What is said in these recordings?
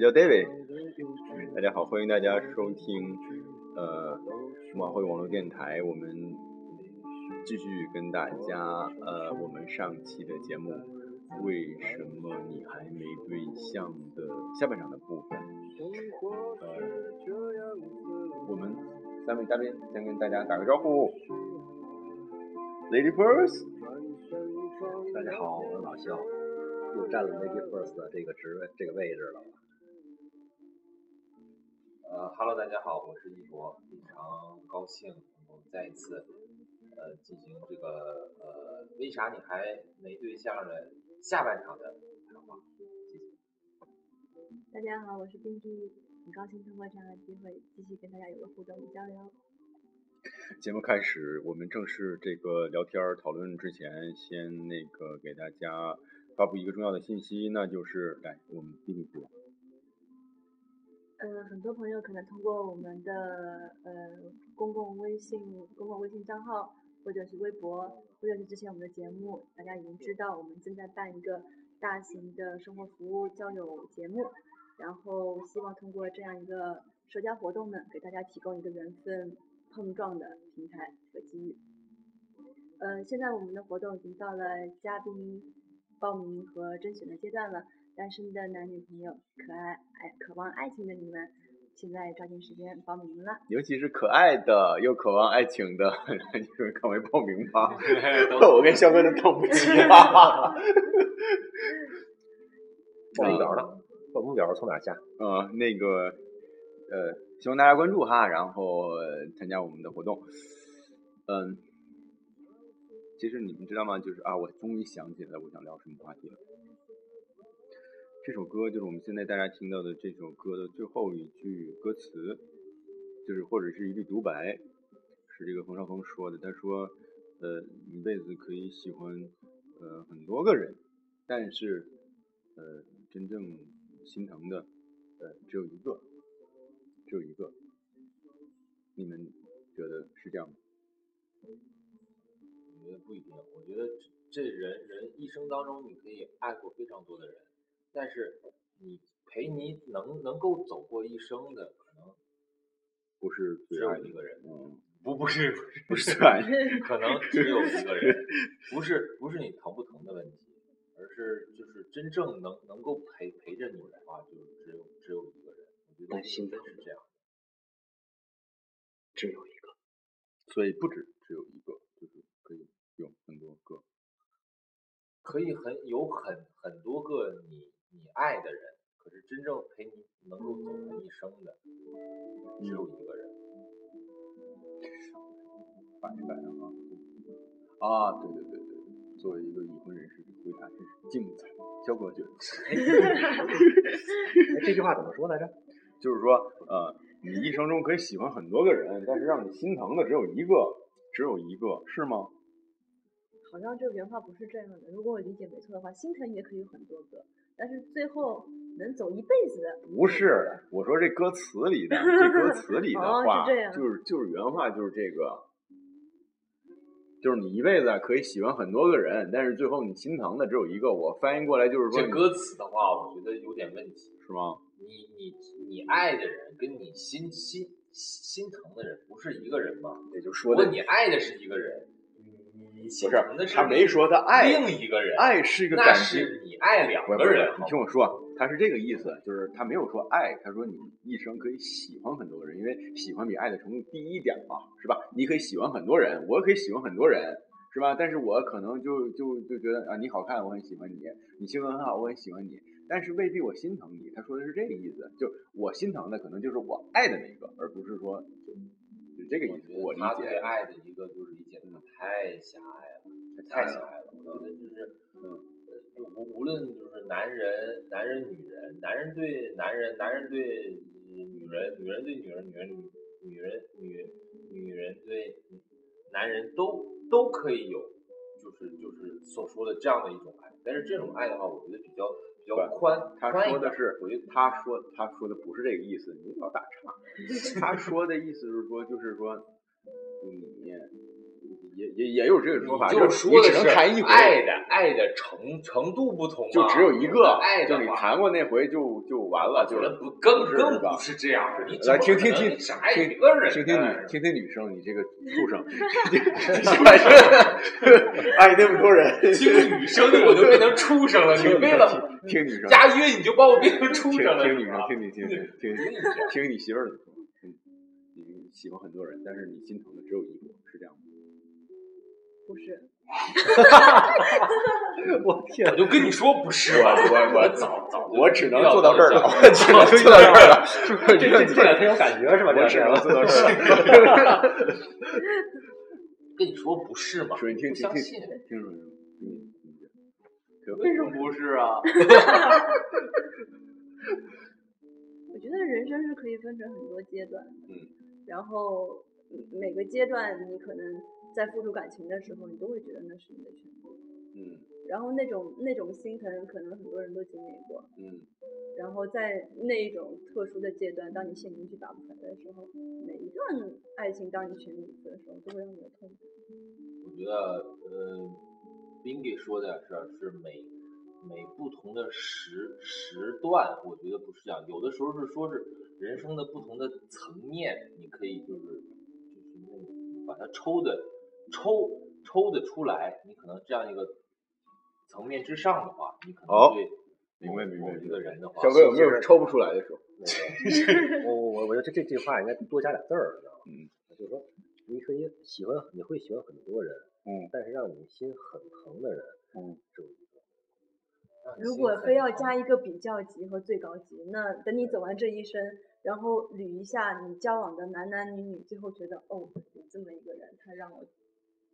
我叫 David，大家好，欢迎大家收听呃数码会网络电台，我们继续跟大家呃我们上期的节目，为什么你还没对象的下半场的部分，呃，我们三位嘉宾先跟大家打个招呼，Lady First，大家好，我是老肖，又占了 Lady First 的这个职位这个位置了。大家好，我是一博，非常高兴能够再一次呃进行这个呃为啥你还没对象的下半场的谈话，谢谢。大家好，我是冰滴，很高兴通过这样的机会继续跟大家有个互动与交流。节目开始，我们正式这个聊天讨论之前，先那个给大家发布一个重要的信息，那就是来我们冰滴说。呃，很多朋友可能通过我们的呃公共微信、公共微信账号，或者是微博，或者是之前我们的节目，大家已经知道我们正在办一个大型的生活服务交友节目，然后希望通过这样一个社交活动呢，给大家提供一个缘分碰撞的平台和机遇。呃，现在我们的活动已经到了嘉宾报名和甄选的阶段了。单身的男女朋友，可爱爱渴望爱情的你们，现在抓紧时间报名了。尤其是可爱的又渴望爱情的，你们赶快报名吧！我跟肖哥都等不及了。报名表呢？报名表从哪下？呃，那个呃，希望大家关注哈，然后参加我们的活动。嗯，其实你们知道吗？就是啊，我终于想起来我想聊什么话题了。这首歌就是我们现在大家听到的这首歌的最后一句歌词，就是或者是一句独白，是这个冯绍峰说的。他说：“呃，一辈子可以喜欢呃很多个人，但是呃真正心疼的呃只有一个，只有一个。”你们觉得是这样吗？我觉得不一定。我觉得这人人一生当中，你可以爱过非常多的人。但是你陪你能能够走过一生的，可能不是只有一个人，嗯，不不是不是可能只有一个人，不是不是你疼不疼的问题，而是就是真正能能够陪陪着你的话，就只有只有一个人。我觉得心真是这样，只有一个，所以不止只有一个，就是可以有很多个，可以很有很很多个你。你爱的人，可是真正陪你能够走完一生的，只有一个人。反一反啊！啊，对对对对对，作为一个已婚人士，回答真是精彩。肖哥觉得，这句话怎么说来着？就是说，呃，你一生中可以喜欢很多个人，但是让你心疼的只有一个，只有一个，是吗？好像这个原话不是这样的。如果我理解没错的话，心疼也可以有很多个。但是最后能走一辈子的不是我说这歌词里的这歌词里的话，就是就是原话就是这个，就是你一辈子可以喜欢很多个人，但是最后你心疼的只有一个。我翻译过来就是说，这歌词的话，我觉得有点问题，是吗？你你你爱的人跟你心心心疼的人不是一个人吗？也就说，如果你爱的是一个人。不是，他没说他爱另一个人，爱是一个感情。你爱两个人，你听我说，他是这个意思，就是他没有说爱，他说你一生可以喜欢很多个人，因为喜欢比爱的程度低一点嘛，是吧？你可以喜欢很多人，我可以喜欢很多人，是吧？但是我可能就就就觉得啊，你好看，我很喜欢你；你性格很好，我很喜欢你，但是未必我心疼你。他说的是这个意思，就我心疼的可能就是我爱的那个，而不是说就就这个意思。我理解他对爱的一个就是理解。太狭隘了，太狭隘了。我觉得，就是嗯，就无无论就是男人、男人、女人，男人对男人，男人对女人，女人对女人，女人女女人女女人对男人都都可以有，就是就是所说的这样的一种爱。但是这种爱的话，我觉得比较比较宽。他说的是，我觉得他说他说的不是这个意思，你老打岔。他说的意思是说，就是说你也也也有这个说法，就就是说的你只能谈一回，爱的爱的程程度不同嘛，就只有一个，爱的话就你谈过那回就就完了，就不更是更不是这样的。你来听听听只爱听一个人，听听女听听女生，你这个畜生，反正爱那么多人，听女声我就变成畜生了。你听为了听女生，押韵，你就把我变成畜生了，听女生听你听听听听你媳妇儿怎么说，嗯，你喜欢很多人，但是你心疼的只有一个，是这样吗？不是，我天我，就跟你说不是吧，我我早早我只能做到这儿了，我只能做到这儿了，这这这两天有感觉是吧？这我只能做到这儿了。跟你说不是嘛，说你听听听不相信。听说没有？嗯，为什么不是啊？我觉得人生是可以分成很多阶段的，嗯，然后嗯每个阶段你可能在付出感情的时候，你都会觉得那是你的全部，嗯然后那种那种心疼，可能很多人都经历过，嗯然后在那一种特殊的阶段，当你陷进去拔不出来的时候，每一段爱情当你全力以赴的时候，都会让你有痛苦。我觉得，呃，冰给说的是是每每不同的时时段，我觉得不是这样，有的时候是说是人生的不同的层面，你可以就是就是那种把它抽的抽抽的出来，你可能这样一个层面之上的话，你可哦能对明白明白某一个人的话，小哥有没有抽不出来的时候？我我我我觉得这这句话应该多加俩字儿，你知道吗？嗯，就是说你可以喜欢，你会喜欢很多人，嗯但是让你心很疼的人，嗯，只有一个。如果非要加一个比较级和最高级，那等你走完这一生，然后捋一下你交往的男男女女，最后觉得哦，有这么一个人，他让我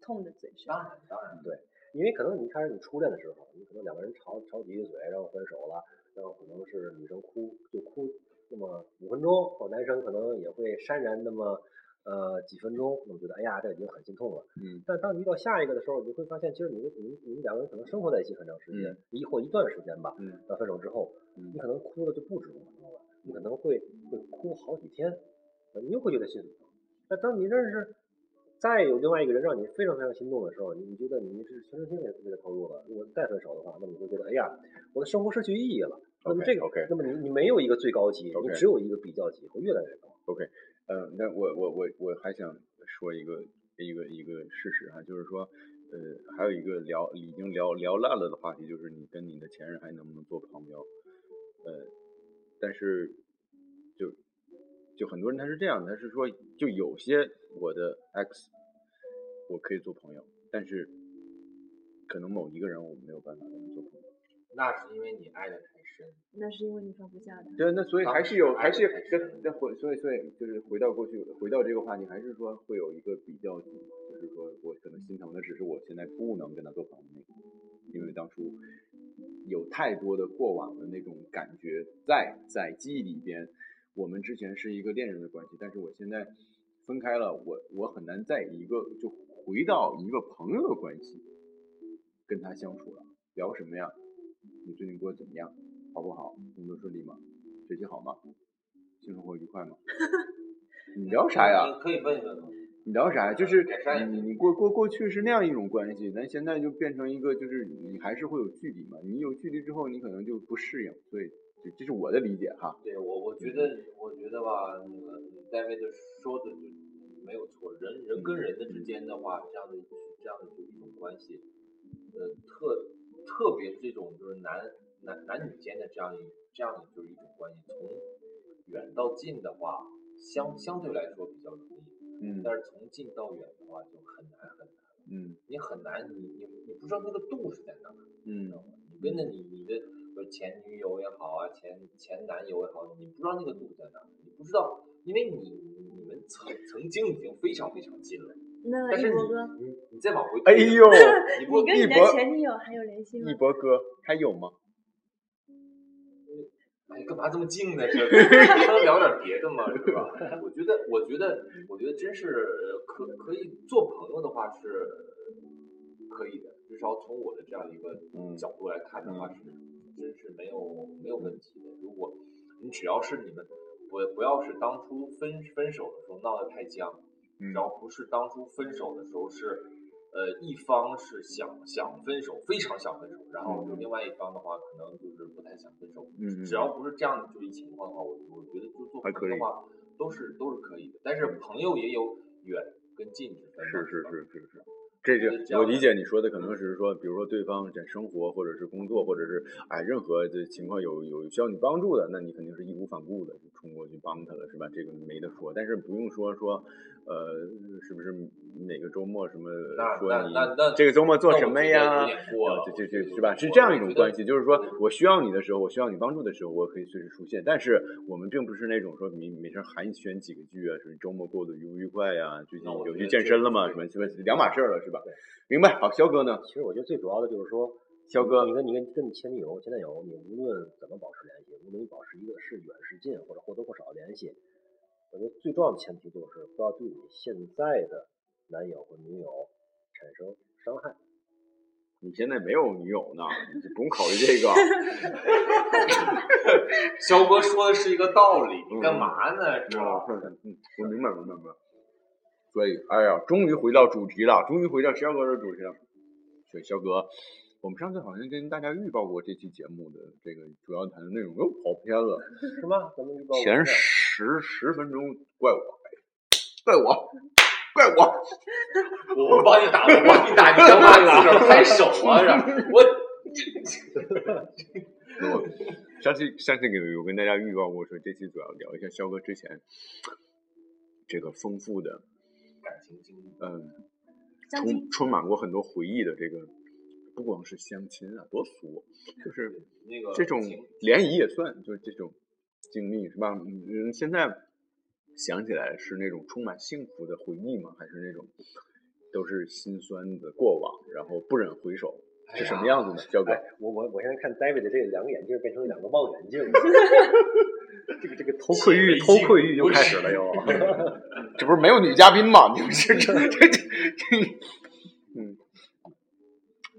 痛的嘴上。当然当然对，因为可能你一开始你初恋的时候，你可能两个人吵吵几句嘴，然后分手了，然后可能是女生哭就哭那么五分钟，或男生可能也会潸然那么呃几分钟，那么觉得哎呀这已经很心痛了。嗯但当你遇到下一个的时候，你会发现其实你们你们你们两个人可能生活在一起很长时间，一或一段时间吧。嗯那分手之后，嗯你可能哭的就不止五分钟了，你可能会会哭好几天，呃你又会觉得心疼。那当你认识再有另外一个人让你非常非常心动的时候，你你觉得你是全身心的为他投入了。如果再分手的话，那么你会觉得，哎呀，我的生活失去意义了。那么这个 OK 那么你你没有一个最高级你只有一个比较级，会越来越高。OK，呃，那我我我我还想说一个一个一个事实哈，就是说，呃，还有一个聊已经聊聊烂了的话题，就是你跟你的前任还能不能做朋友？呃，但是就就很多人他是这样的，他是说就有些我的 X 我可以做朋友，但是可能某一个人我没有办法跟他做朋友。那是因为你爱的太深。那是因为你放不下他。对，那所以还是有，还是跟那回，所以所以就是回到过去，回到这个话题，还是说会有一个比较级，就是说我可能心疼的只是我现在不能跟他做朋友那个，因为当初有太多的过往的那种感觉在在记忆里边，我们之前是一个恋人的关系，但是我现在分开了，我我很难在一个就回到一个朋友的关系跟他相处了，聊什么呀？你最近过得怎么样？好不好？工作顺利吗？学习好吗？性生活愉快吗？你聊啥呀？你可以问一问。你聊啥呀？就是改善你你过过过去是那样一种关系，但现在就变成一个，就是你还是会有距离嘛。你有距离之后，你可能就不适应，所以这这是我的理解哈。对我，我觉得，我觉得吧，那个戴维的说的就没有错。人人跟人的之间的话，这样的这样的就一种关系，呃，特特别是这种就是男男男女间的这样一这样的就是一种关系，从远到近的话，相相对来说比较容易，嗯但是从近到远的话就很难很难。嗯你很难，你你你不知道那个度是在哪儿。嗯你跟着你你的呃前女友也好啊，前前男友也好，你不知道那个度在哪儿，你不知道，因为你曾曾经已经非常非常近了，那但是一博哥，你你你再往回哎呦，你不跟你的前女友还有联系吗一？博哥还有吗？哎，干嘛这么近呢？这能聊点别的吗？是吧？我觉得，我觉得，我觉得真是可可以做朋友的话是可以的，至少从我的这样一个嗯角度来看的话是，真是没有没有问题的。如果你只要是你们不不要是当初分分手的时候闹得太僵，嗯只要不是当初分手的时候是，呃，一方是想想分手，非常想分手，然后就另外一方的话可能就是不太想分手。嗯，只要不是这样的就一情况的话，我我觉得就做朋友的话都是都是可以的。但是朋友也有远跟近之分嘛，是是吧是是是，这觉得这样的是我理解你说的，可能是说，比如说对方在生活或者是工作，或者是哎任何的情况有有需要你帮助的，那你肯定是义无反顾的就冲过去帮他了，是吧？这个没得说，但是不用说说，呃，是不是哪个周末什么那说你这个周末做什么呀啊这这这是吧？是这样一种关系，就是说我需要你的时候，我需要你帮助的时候，我可以随时出现。但是我们并不是那种说每每天寒暄几个句啊，什么周末过得愉不愉快呀、最近我有去健身了吗？什么什么两码事儿了，是吧？明白。好，肖哥呢？其实我觉得最主要的就是说，肖哥你跟你跟跟你前女友、前男友，你无论怎么保持联系，无论你保持一个是远是近，或者或多或少的联系，我觉得最重要的前提就是不要对你现在的男友或女友产生伤害。你现在没有女友呢，你就不用考虑这个。肖哥说的是一个道理，嗯你干嘛呢？是吧？嗯，我明白，明白，明白。所以，哎呀，终于回到主题了，终于回到肖哥的主题了。所以，肖哥，我们上次好像跟大家预告过这期节目的这个主要谈的内容，又跑偏了。什么？咱们预报前十十分钟怪我，怪我，怪我。我我帮你打，我帮你打，你干嘛自个儿拍手啊？是我 我上次上次有有跟大家预告过，说这期主要聊一下肖哥之前这个丰富的，感情经历，嗯，充充满过很多回忆的这个，不光是相亲啊，多俗，就是那个这种联谊也算，就是这种经历是吧？嗯，现在想起来是那种充满幸福的回忆吗？还是那种都是心酸的过往，然后不忍回首，是什么样子呢？肖哥哎，我我我现在看 David 的这两个眼镜变成两个望远镜，这个这个偷窥欲偷窥欲又开始了又。这不是没有女嘉宾吗？你们这这这这，嗯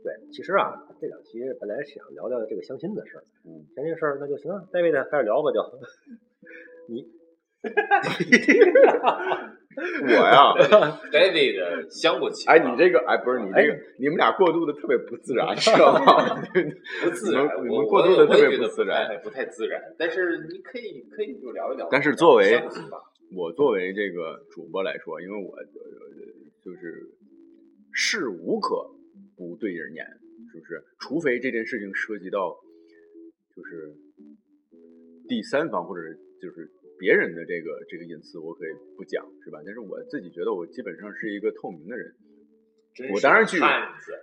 对，其实啊，这两期本来想聊聊这个相亲的事儿，嗯，相亲事儿那就行啊，David 开始聊吧就。你我呀，David 相过亲，哎，你这个哎，不是你这个，你们俩过渡的特别不自然，知道吗？不自然，你们过渡的特别我也觉得自然。太不太自然。但是你可以可以就聊一聊。但是作为我作为这个主播来说，因为我呃就是事无可不对人言，是不是？除非这件事情涉及到就是第三方或者就是别人的这个这个隐私，我可以不讲，是吧？但是我自己觉得我基本上是一个透明的人，我当然去，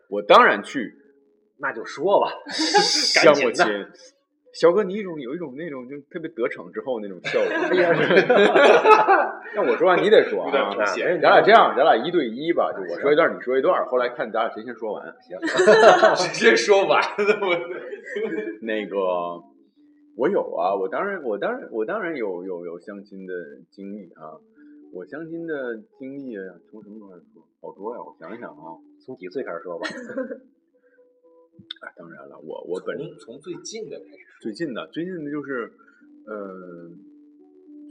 我当然去那就说吧，相过亲赶紧。肖哥，你一种有一种那种就特别得逞之后那种笑容。哎呀，那我说完你得说啊，明显咱俩这样，咱俩一对一吧，就我说一段，你说一段，后来看咱俩谁先说完。行直接说完了，我 那个我有啊，我当然，我当然，我当然有有有相亲的经历啊。我相亲的经历啊从什么时候开始说？好多呀，我想想啊。从几岁开始说吧？哎，当然了，我我本从从最近的开始说，最近的最近的就是，呃，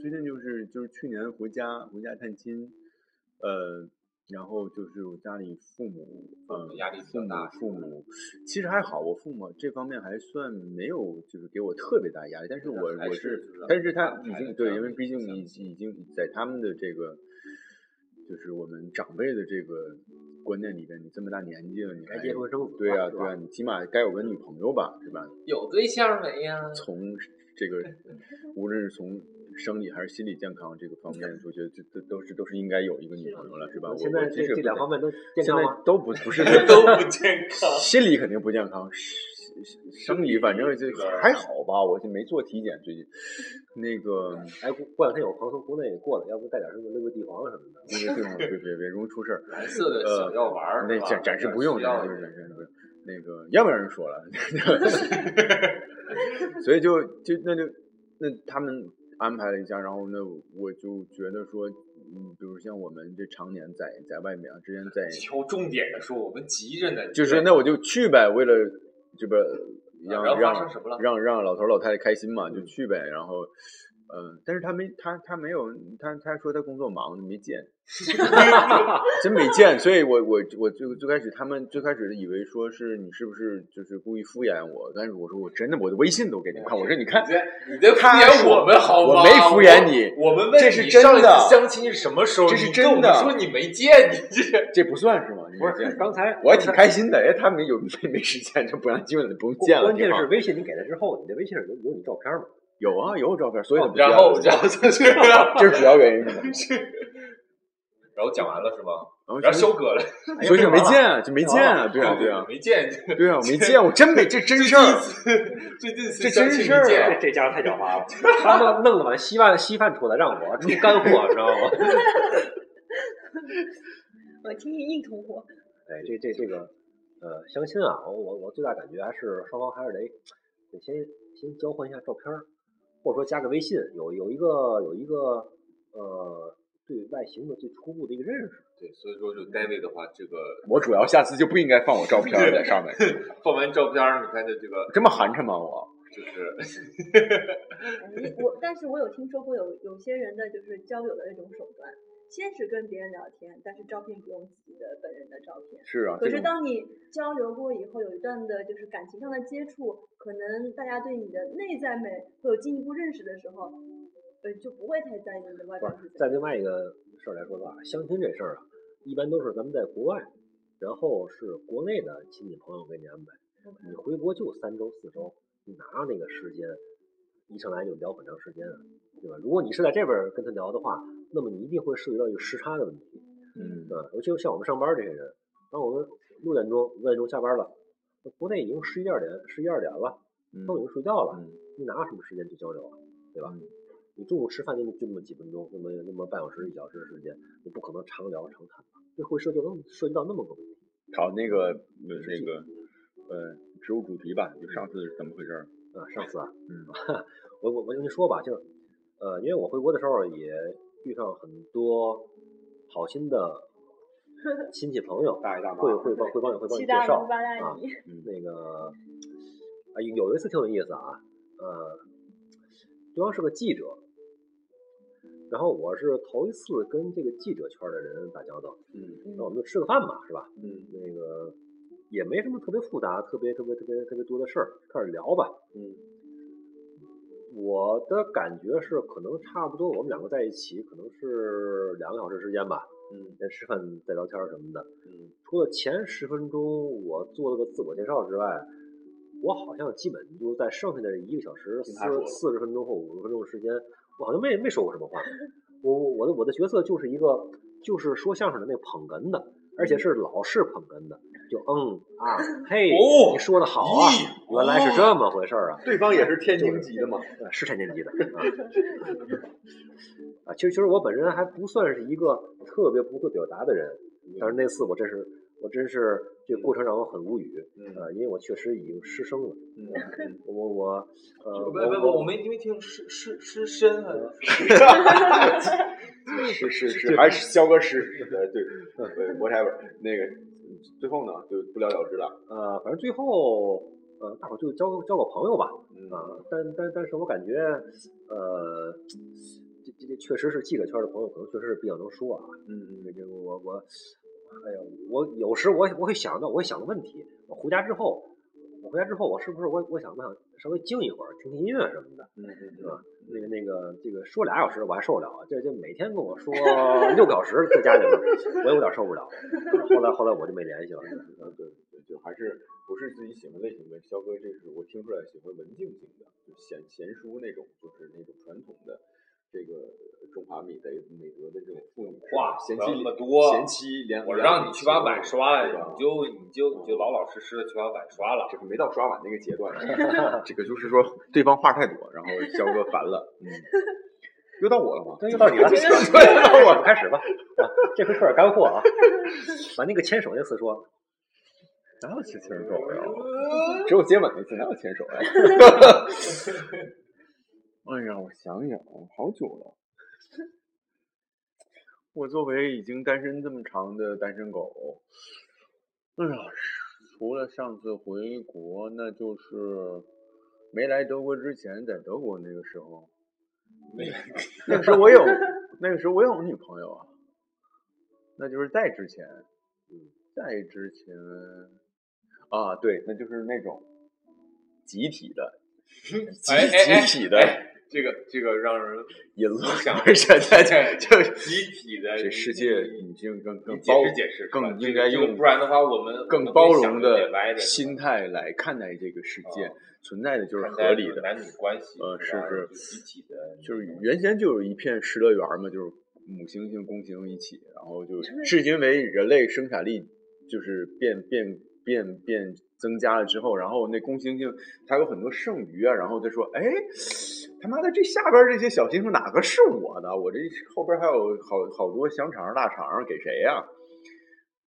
最近就是就是去年回家回家探亲，呃，然后就是我家里父母，呃父母，压力比父母较大父母其实还好，我父母这方面还算没有就是给我特别大压力，但是我我是，但是他已经对，因为毕竟已已经在他们的这个。就是我们长辈的这个观念里边，你这么大年纪了，你该还结婚生子对呀、了是吧对呀、你起码该有个女朋友吧，是吧？有对象没呀？从这个 无论是从生理还是心理健康这个方面，我觉得这这都是都是应该有一个女朋友了，是吧？我现在这两方面都健现在康？都不不是 都不健康。心理肯定不健康，生理反正就还好吧，我就没做体检最近。那个，哎，过过两天有朋友从国内过来，要不带点什么六味地黄什么的。那个地方别别别容易出事儿。蓝色的小药丸儿，那暂暂时不用，要暂时暂时不用。那个要不然人说了 所以就就那就那他们安排了一下，然后那我就觉得说，嗯，比如像我们这常年在在外面啊，之前在挑重点的说，我们急着呢。就是那我就去呗，为了这个让让让让老头老太太开心嘛，就去呗。然后，嗯、但是他没他他没有他他说他工作忙没见，真没见。所以我我我最最开始他们最开始以为说是你是不是就是故意敷衍我，但是我说我真的我的微信都给你看，我说你看你在敷衍我们好吗？我没敷衍你我我们问这是真你上一次的相亲是什么时候？这是真的说你没见，你这这不算是吗？你不是，刚才我还挺开心的。哎，他们有没没时间就不让基本的不用见了。关键是微信你给他之后，你的微信上有有你照片吗？有啊有照片，所以然后了然后就是，这是主要原因。然后讲完了是吗？然后然后肖哥了，所以就没见啊，就没见啊，对啊，对啊，没见，对啊，我没见，我真没，这真事儿，最近这真事儿啊这这家伙太狡猾了，他们弄了碗稀饭稀饭出来让我出干货，知道吗？我听听硬通货。哎，这这这个呃，相亲啊，我我我最大感觉还是双方还是得得先先交换一下照片儿，或者说加个微信，有有一个有一个呃对外形的最初步的一个认识。对，所以说就 David 的话，这个我主要下次就不应该放我照片在上面，放完照片，你看这这个这么寒碜吗？我就是你我，但是我有听说过有有些人的就是交友的那种手段，先是跟别人聊天，但是照片不用自己的本人的照片。是啊，可是当你交流过以后，有一段的就是感情上的接触，可能大家对你的内在美会有进一步认识的时候，呃，就不会太在意你的外不表在另外一个事儿来说的话，相亲这事儿啊，一般都是咱们在国外，然后是国内的亲戚朋友给你安排。你回国就三周四周，你哪有那个时间一上来就聊很长时间啊，对吧？如果你是在这边跟他聊的话，那么你一定会涉及到一个时差的问题，嗯啊？尤其是像我们上班这些人，当我们六点钟、五点钟下班了，那国内已经十一二点、十一二点了，嗯都已经睡觉了，嗯你哪有什么时间去交流啊，对吧？嗯你中午吃饭就就那么几分钟，那么那么半小时、一小时的时间，你不可能常聊常谈吧？这会涉及到那么涉及到那么个问题。好，那个呃那个呃，植入主题吧，就上次是怎么回事儿？啊，上次啊，嗯 我我我跟你说吧，就是呃，因为我回国的时候也遇上很多好心的 亲戚朋友，大爷大妈会会帮会帮你会帮你介绍啊姨，那个啊有有一次挺有意思啊，呃，对方是个记者，然后我是头一次跟这个记者圈的人打交道，嗯那我们就吃个饭吧，是吧？嗯那个也没什么特别复杂、特别特别特别特别多的事儿，开始聊吧。嗯我的感觉是，可能差不多，我们两个在一起可能是两个小时时间吧，嗯在吃饭、再聊天什么的。嗯除了前十分钟我做了个自我介绍之外，我好像基本就在剩下的一个小时四四十分钟或五十分钟的时间，我好像没没说过什么话。我我我的我的角色就是一个就是说相声的那个捧哏的，而且是老式捧哏的，就嗯啊嘿，哦你说的好啊，咦原来是这么回事儿啊。对方也是天津籍的嘛，呃，是天津籍的啊。啊，其实其实我本人还不算是一个特别不会表达的人，但是那次我真是我真是这个过程让我很无语，嗯呃，因为我确实已经失声了，嗯我我呃不不不，我我没没听失失失身啊 是是是是，还是肖哥失，呃对对，whatever，那个最后呢就不了了之了，呃，反正最后呃大伙就交交个朋友吧，嗯啊，但但但是我感觉呃。这这这确实是记者圈的朋友，可能确实是比较能说啊。嗯嗯这个我我，哎呀，我有时我我会想到，我会想个问题，我回家之后，我回家之后，我是不是我我想我想稍微静一会儿，听听音乐什么的，嗯嗯是吧？那个那个这个说俩小时我还受不了啊，这这每天跟我说 六个小时在家里边，我也有点受不了。后来后来我就没联系了。嗯 对对，就还是不是自己喜欢类型的。肖哥这是我听出来喜欢文静型的，就闲闲书那种，就是那种传统的这个中华美德美德的这种妇女话贤妻不要那么多贤妻良，我让你去把碗刷了，你就你就你就老老实实的去把碗刷了。这个没到刷碗那个阶段，这个就是说对方话太多，然后肖哥烦了，嗯，又到我了吗？那又到你了，对 对，我们开始吧。啊，这回说点干货啊，把那个牵手那次说。哪有牵牵手呀？只有接吻那次，哪有牵手呀？哎呀，我想想，好久了。我作为已经单身这么长的单身狗，哎呀，除了上次回国，那就是没来德国之前，在德国那个时候，那个时候我有，那个时候我有女朋友啊，那就是在之前，在之前啊，对，那就是那种集体的，集体的哎这个这个让人淫乱，想现在就集体的这世界已经更更你解包释解释，更应该用不然的话，我们更包容的的心态来看待这个世界，存在的就是合理的。男女关系，呃是吧是就集体的，就是原先就有一片失乐园嘛，就是母猩猩、公猩猩一起，然后就是因为人类生产力就是变变变变增加了之后，然后那公猩猩它有很多剩余啊，然后他说，哎，他妈的这下边这些小星星哪个是我的？我这后边还有好好多香肠、大肠给谁呀、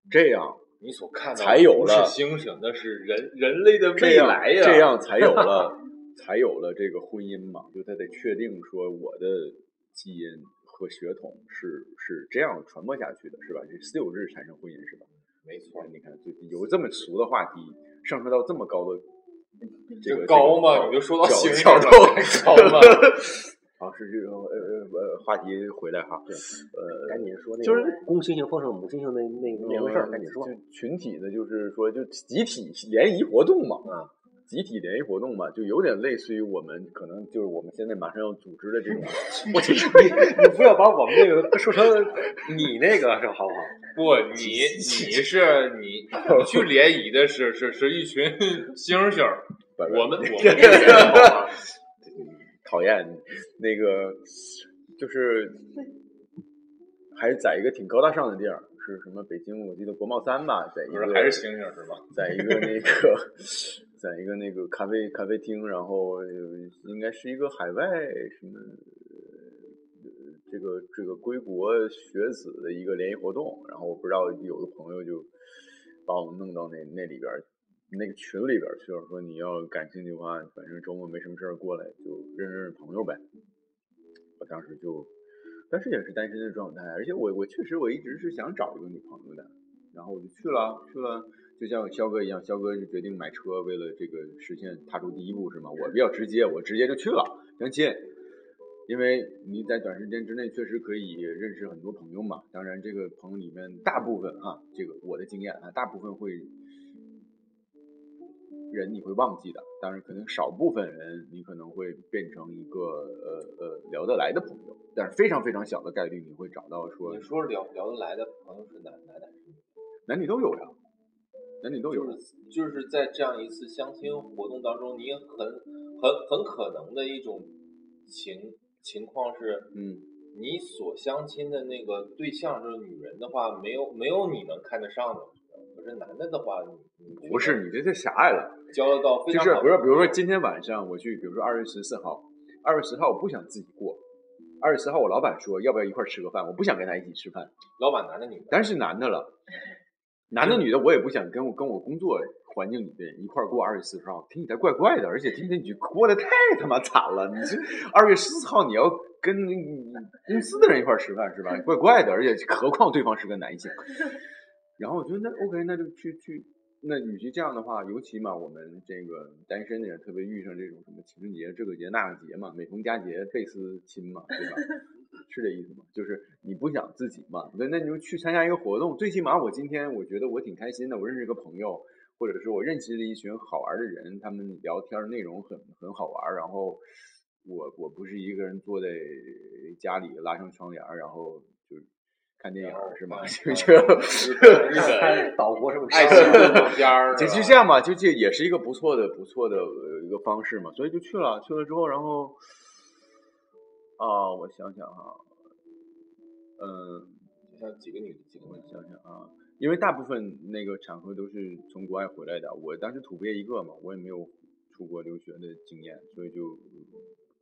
这样你所看到的才有了星星，那是人人类的未来呀，这样 才有了才有了这个婚姻嘛，就他得确定说我的基因和血统是是这样传播下去的，是吧？这私有制产生婚姻是吧？没错，你看，就有这么俗的话题，上升到这么高的这个高嘛，你就说到角星星角上度才 高嘛，啊，是这个呃呃呃话题回来哈，呃，赶紧说那个，就是公猩猩碰上母猩猩那那那个事儿，赶紧说。就群体的，就是说，就集体联谊活动嘛，啊，集体联谊活动嘛，就有点类似于我们可能就是我们现在马上要组织的这种，我其实你你不要把我们这个说成你那个是好不好？不，你 你是你你去联谊的是是是一群星星，我们我们讨厌那个，就是还是在一个挺高大上的地儿，是什么北京？我记得国贸三吧，在一个还是星星是吧？在一个那个，在一个那个咖啡咖啡厅，然后应该是一个海外什么这个这个归国学子的一个联谊活动，然后我不知道有个朋友就把我们弄到那那里边那个群里边去了，说你要感兴趣的话，反正周末没什么事儿过来就认识认识朋友呗。我当时就，但是也是单身的状态，而且我我确实我一直是想找一个女朋友的，然后我就去了去了，就像肖哥一样，肖哥就决定买车，为了这个实现踏出第一步是吗？我比较直接，我直接就去了，相亲。因为你在短时间之内确实可以认识很多朋友嘛，当然这个朋友里面大部分啊，这个我的经验啊，大部分会人你会忘记的，当然可能少部分人你可能会变成一个呃呃聊得来的朋友，但是非常非常小的概率你会找到说你说聊聊得来的朋友是男男的还是？男女都有呀，男女都有呀。就是在这样一次相亲活动当中，你很很很可能的一种情情况是，嗯，你所相亲的那个对象就是女人的话，没有没有你能看得上的，可是男的的话，你你不是你这太狭隘了。交得到非就是不是，比如说今天晚上我去，比如说二月十四号，二月十号我不想自己过，二月十号我老板说要不要一块吃个饭，我不想跟他一起吃饭，老板男的女的，但是男的了，男的女的我也不想跟我跟我工作环境里的人一块过二月四十号，听起来怪怪的，而且今天你过得太他妈惨了，你这 二月十四号你要跟那个公司的人一块吃饭是吧？怪怪的，而且何况对方是个男性，然后我觉得那 OK，那就去去。那与其这样的话，尤其嘛，我们这个单身的人特别遇上这种什么情人节、这个节那个节嘛，每逢佳节倍思亲嘛，对吧？是这意思吗？就是你不想自己嘛，那那你就去参加一个活动，最起码我今天我觉得我挺开心的，我认识一个朋友，或者是我认识了一群好玩的人，他们聊天内容很很好玩，然后我我不是一个人坐在家里拉上窗帘，然后看电影是吗？就就 日本看岛国什么爱情动作片儿，就就这样吧，就这也是一个不错的不错的呃一个方式嘛，所以就去了，去了之后，然后啊，我想想哈，嗯，像几个女的，几个我。想想啊，因为大部分那个场合都是从国外回来的，我当时土鳖一个嘛，我也没有出国留学的经验，所以就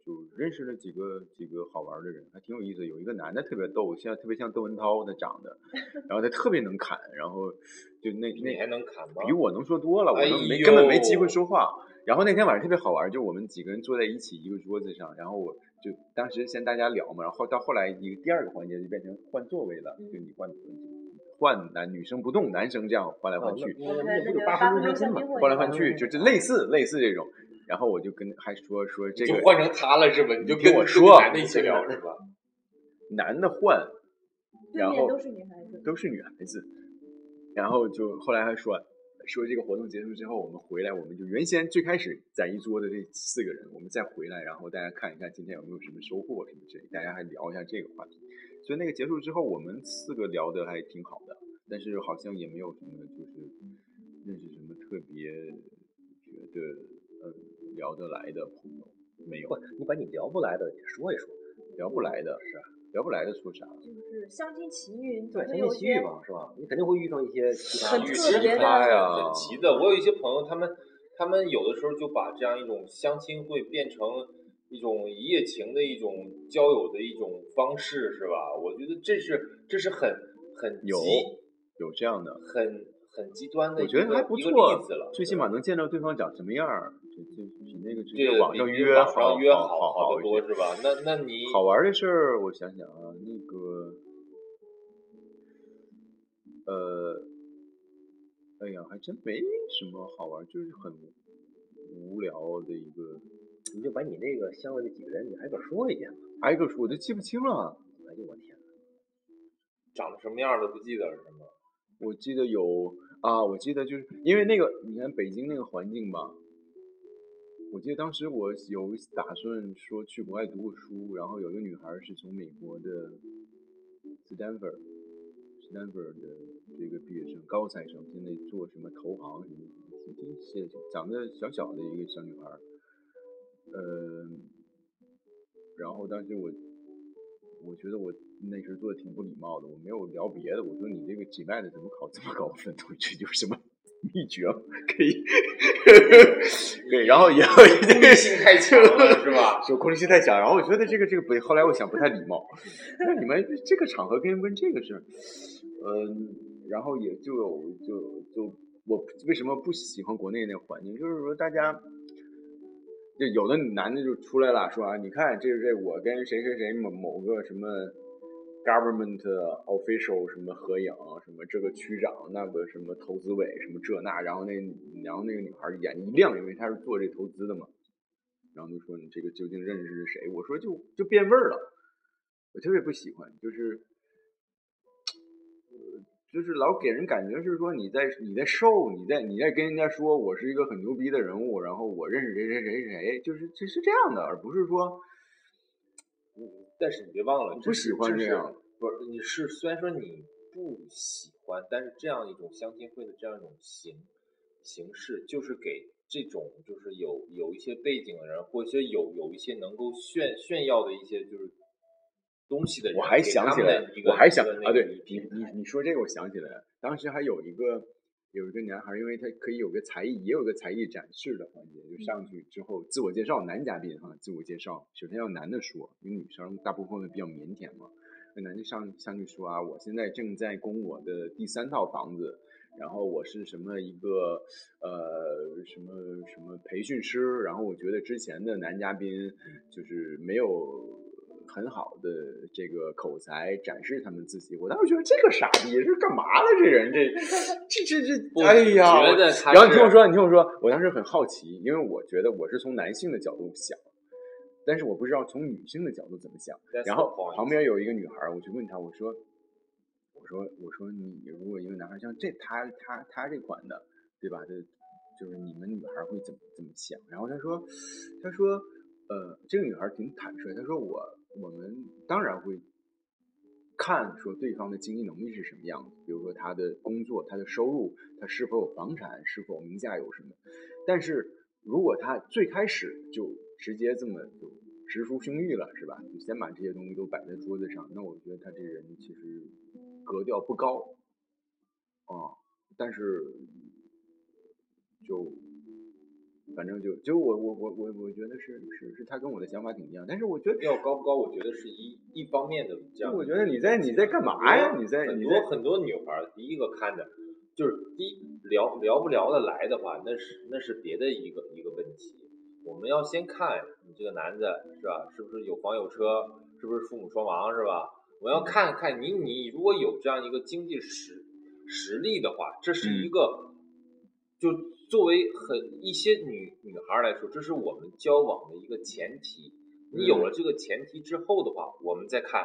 就认识了几个几个好玩的人，还挺有意思。有一个男的特别逗，像特别像窦文涛，他长得，然后他特别能侃，然后就那那还能侃吗？比我能说多了，我哎都没根本没机会说话。然后那天晚上特别好玩，就我们几个人坐在一起一个桌子上，然后我就当时先大家聊嘛，然后到后来一个第二个环节就变成换座位了，就你换换男女生不动，男生这样换来啊换去，就八分钟相亲嘛？换来换去，嗯就就类似类似这种。然后我就跟还说说这个就换成他了是吧？你就跟我说跟男的一起聊是吧？男的换，然后对面都是女孩子，都是女孩子，然后就后来还说说这个活动结束之后，我们回来，我们就原先最开始在一桌的这四个人，我们再回来，然后大家看一看今天有没有什么收获什么之类，大家还聊一下这个话题。所以那个结束之后，我们四个聊的还挺好的，但是好像也没有什么就是认识什么特别觉得呃聊得来的朋友，没有不，你把你聊不来的也说一说。聊不来的是啊聊不来的说啥？就是相亲奇遇，你对，相总会有一些信奇遇嘛，是吧？你肯定会遇上一些奇葩很的特别的他呀很奇的。我有一些朋友，他们他们有的时候就把这样一种相亲会变成一种一夜情的一种交友的一种方式，是吧？我觉得这是这是很很有有这样的，很很极端的一我觉得还不错最起码能见到对方长什么样儿，就就比那个直接网上约网上约好好好多是吧？那那你好玩的事儿，我想想啊，那个，呃，哎呀，还真没什么好玩，就是很无聊的一个，你就把你那个相的这几个人，你挨个说一遍吧。挨个说我都记不清了。哎呦我天！长得什么样都不记得了是吗？我记得有啊，我记得就是因为那个，你看北京那个环境吧，我记得当时我有打算说去国外读过书，然后有一个女孩是从美国的斯坦福斯坦福的这个毕业生，高材生，现在做什么投行什么，挺挺长得小小的一个小女孩，呃，然后当时我我觉得我那时候做的挺不礼貌的，我没有聊别的，我说你这个 GMAT 怎么考这么高分？同学有什么秘诀吗可以？对，然后也 有功利性太强了是吧？就控制心太强，然后我觉得这个这个不，后来我想不太礼貌。那你们这个场合跟问这个事儿，嗯，然后也就有就就我为什么不喜欢国内那个环境，就是说大家。就有的男的就出来了，说啊，你看这这我跟谁谁谁某某个什么 government official 什么合影，什么这个区长那个什么投资委什么这那，然后那然后那个女孩眼一亮，因为她是做这投资的嘛，然后就说你这个究竟认识是谁？我说就就变味儿了，我特别不喜欢，就是。就是老给人感觉是说你在你在受你在你在跟人家说我是一个很牛逼的人物，然后我认识谁谁谁谁，就是这是这样的，而不是说但是你别忘了，不喜欢这样。不是，你是虽然说你不喜欢，但是这样一种相亲会的这样一种形形式，就是给这种就是有有一些背景的人，或者说有有一些能够炫炫耀的一些就是东西的人，我还想起来我还想啊，对你你你说这个，我想起来了，当时还有一个有一个男孩，因为他可以有个才艺，也有个才艺展示的环节，就上去之后自我介绍，男嘉宾哈，自我介绍，首先要男的说，因为女生大部分会比较腼腆嘛，那男的上上去说啊，我现在正在供我的第三套房子。然后我是什么一个呃什么什么培训师，然后我觉得之前的男嘉宾就是没有很好的这个口才展示他们自己，我当时觉得这个傻逼是干嘛呢？这人这 这这这，我哎呀！然后你听我说，你听我说，我当时很好奇，因为我觉得我是从男性的角度想，但是我不知道从女性的角度怎么想。然后旁边有一个女孩，我就问她，我说，我说，我说你如果一个男孩像这他他他这款的，对吧？这就是你们女孩会怎么怎么想？然后她说，她说，呃，这个女孩挺坦率，她说我我们当然会看说对方的经济能力是什么样子，比如说他的工作、他的收入、他是否有房产、是否名下有什么。但是如果他最开始就直接这么就直抒胸臆了，是吧？就先把这些东西都摆在桌子上，那我觉得他这人其实格调不高啊，但是就反正就就我我我我我觉得是是是他跟我的想法挺一样，但是我觉得要高不高，我觉得是一一方面的这样。我觉得你在你在干嘛呀？你在很多很多女孩儿，第一个看的就是第一聊聊不聊得来的话，那是那是别的一个一个问题。我们要先看你这个男的是吧，是不是有房有车，是不是父母双亡是吧？我要看看你你如果有这样一个经济实实力的话，这是一个、就作为很一些女女孩儿来说，这是我们交往的一个前提。你有了这个前提之后的话，我们再看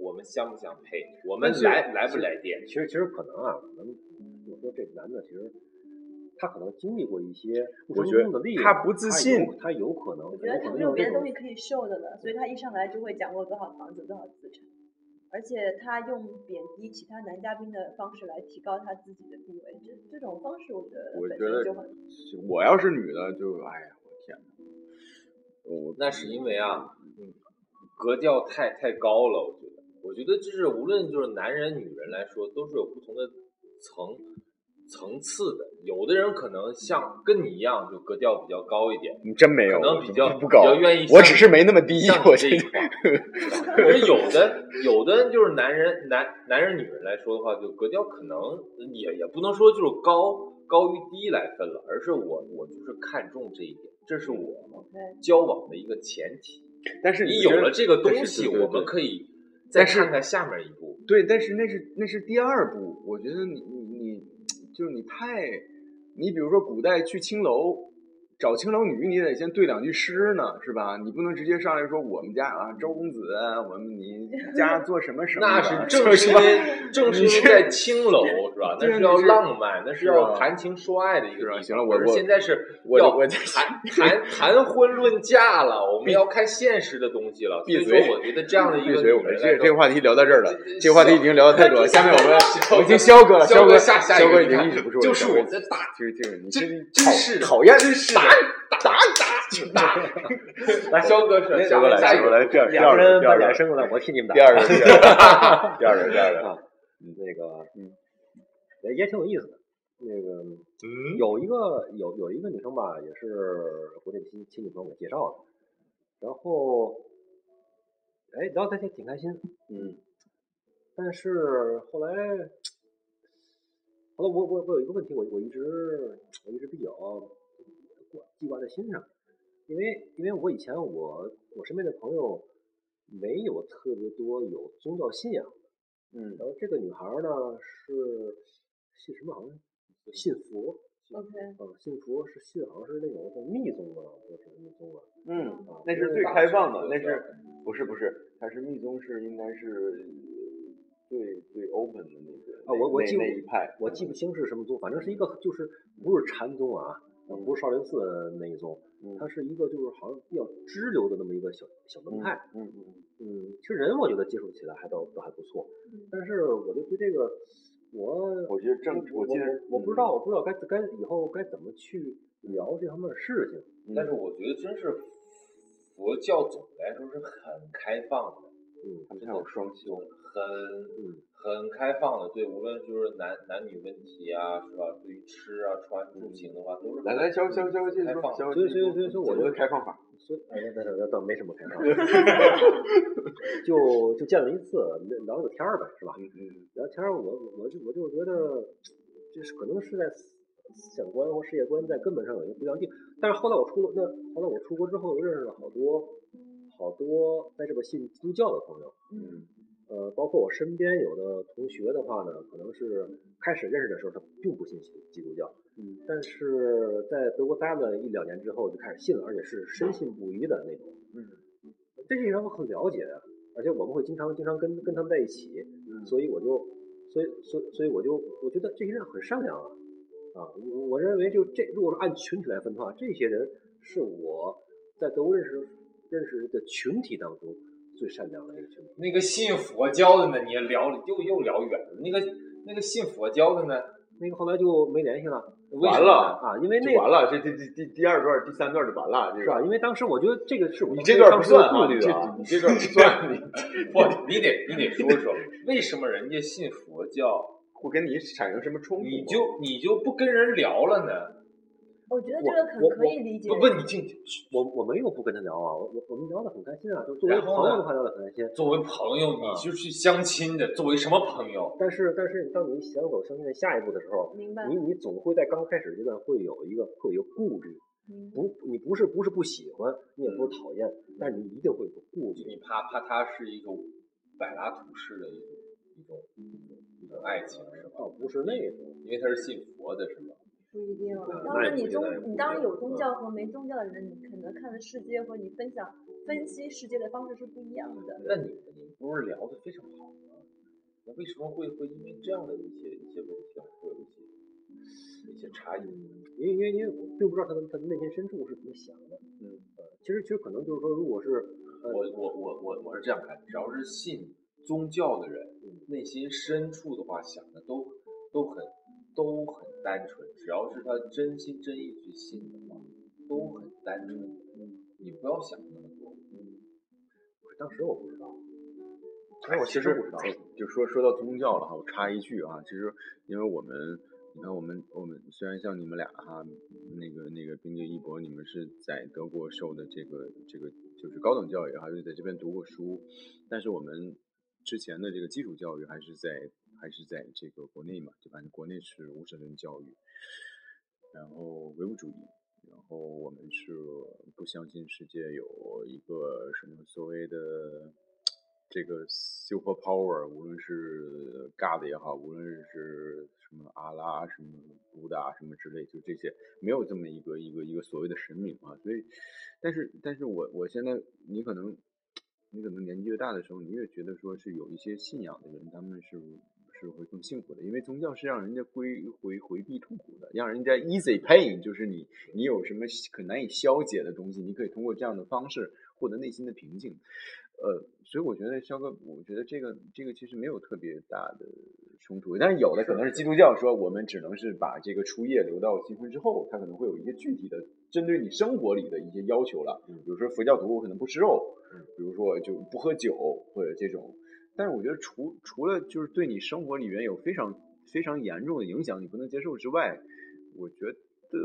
我们相不相配，我们来来不来电。其实其实可能啊，可能我说这个男的其实他可能经历过一些不成我觉得功的例子，他不自信他有他有可能，我觉得他没有别的东西可以秀的了，所以他一上来就会讲我多少房子、多少资产，而且他用贬低其他男嘉宾的方式来提高他自己的地位，这这种方式我觉得本我觉得身就很我要是女的就哎呀，我天呐，我那是因为啊，嗯，格调太太高了，我觉得，我觉得就是无论就是男人女人来说，都是有不同的层层次的。有的人可能像跟你一样，就格调比较高一点，你真没有，可能比较不高，比较愿意我只是没那么低，像我这。可是有的有的就是男人男男人女人来说的话，就格调可能也也不能说就是高高于低来分了，而是我我就是看重这一点，这是我。交往的一个前提。但是你有了这个东西，我们可以再看看下面一步。对，但是那是那是第二步，我觉得你就是你太，你比如说古代去青楼找青楼女，你得先对两句诗呢，是吧？你不能直接上来说我们家啊周公子，我们你家做什么什么，那是正是因？为正是因为 在青楼是吧？那是要浪漫，那是要谈情说爱的一个是啊地方。行了我我现在是我要我谈谈谈婚论嫁了，我们要看现实的东西了。闭嘴我觉得这样的一个闭嘴！我们这这个话题聊到这儿了这，个话题已经聊的太多了。下面我们已经肖哥了，肖哥下下一肖哥已经抑制不住了，就是我在打就是就是你真这真是的讨厌真是的打打打打，来，肖哥是肖哥来，肖哥来，第二第两个人把二第二轮脸伸过来，我替你们打。第二轮第二轮 第二轮第二轮啊，那个嗯，也也挺有意思的。那个嗯，有一个有有一个女生吧，也是国内的亲亲戚朋友给介绍的，然后哎聊得还挺开心，嗯但是后来后来我我我有一个问题，我我一直我一直比较挂记挂在心上，因为因为我以前我我身边的朋友没有特别多有宗教信仰的，嗯。然后这个女孩儿呢是信什么好像信佛，OK，啊，信佛是信好像是那种叫密宗的，不知道什么密宗的嗯，啊，那是最开放的，那是不是不是？它是密宗是应该是最最 open 的那个啊我我记不那一派，我记不清是什么宗，反正是一个就是不是禅宗啊，啊不是少林寺那一宗，嗯它是一个就是好像比较支流的那么一个小小门派。嗯嗯嗯，其实人我觉得接触起来还都都还不错，但是我就对这个我我觉得正我我记得我不知道我不知道该该以后该怎么去聊这方面的事情。嗯但是我觉得真是佛教总的来说是很开放的，嗯，他们还有双修，很嗯很开放的，对，无论就是男男女问题啊，是吧？对于吃啊、穿住行的话，都是来来，肖肖肖哥继续说，开放肖哥所以继续说所以所以说我觉得开放法，所以哎，那那倒没什么开放，就就见了一次，聊聊个天儿呗，是吧？嗯嗯聊天儿，我我就我就觉得，这是可能是在思思想观或世界观在根本上有一个不一样地。但是后来我出那后来我出国之后，认识了好多好多在这边信基督教的朋友，嗯呃，包括我身边有的同学的话呢，可能是开始认识的时候他并不信基督教，嗯但是在德国待了一两年之后就开始信了，而且是深信不疑的那种。嗯这些人我很了解的，而且我们会经常经常跟跟他们在一起，嗯所以我就，所以所以所以我就我觉得这些人很善良啊，啊，我我认为就这如果是按群体来分的话，这些人是我在德国认识认识的群体当中最善良的一个群体。那个信佛教的呢，你也聊又又聊远了。那个那个信佛教的呢，那个后来就没联系了，完了啊，因为那就完了，这这这第第二段、第三段就完了，这是吧？个因为当时我觉得这个是我你这段不算啊，你这顾虑啊，你这段不算，你不，你得你得说说，为什么人家信佛教，会跟你产生什么冲突？你就你就不跟人聊了呢？我觉得这个很我可以理解。不不，你进去。我我没有不跟他聊啊，我我我们聊得很开心啊，就作为朋友的话聊得很开心。作为朋友，你就去相亲的，作为什么朋友？但是但是当你想走相亲的下一步的时候，明白你你总会在刚开始阶段会有一个会有一个顾虑，不你不是不是不喜欢，你也不是讨厌，但是你一定会有个顾虑。你怕怕他是一种柏拉图式的一种一种一种爱情是吧？倒不是那种，因为他是信佛的是吧？不一定。嗯当然，你宗你当然有宗教和没宗教的人，你可能看的世界和你分享分析世界的方式是不一样的。那你你不是聊得非常好吗？那为什么会会因为这样的一些一些问题啊，会有一些一些差异？因为因为因为我并不知道他们他们内心深处是怎么想的。嗯，呃，其实其实可能就是说，如果是呃我我我我我是这样看，只要是信宗教的人，内心深处的话想的都都很都很单纯，只要是他真心真意去信的话，都很单纯。你不要想那么多。当时我不知道，哎，我其实不知道。就说说到宗教了哈，我插一句啊，其实因为我们，你看我们我们虽然像你们俩哈，那个那个冰姐一博，你们是在德国受的这个这个就是高等教育，还是在这边读过书，但是我们之前的这个基础教育还是在还是在这个国内嘛，就反正国内是无神论教育，然后唯物主义。然后我们是不相信世界有一个什么所谓的这个 super power，无论是 God 也好，无论是什么阿拉、什么布达什么之类，就这些，没有这么一个一个一个所谓的神明啊。所以，但是，但是我我现在，你可能，你可能年纪越大的时候，你越觉得说是有一些信仰的人，他们是是会更幸福的，因为宗教是让人家归回回避痛苦的，让人家 easy pain，就是你你有什么可难以消解的东西，你可以通过这样的方式获得内心的平静。呃，所以我觉得肖哥，我觉得这个这个其实没有特别大的冲突，但是有的可能是基督教说我们只能是把这个初夜留到新婚之后，它可能会有一些具体的针对你生活里的一些要求了，比如说佛教徒我可能不吃肉，比如说就不喝酒或者这种。但是我觉得除除了就是对你生活里面有非常非常严重的影响，你不能接受之外，我觉得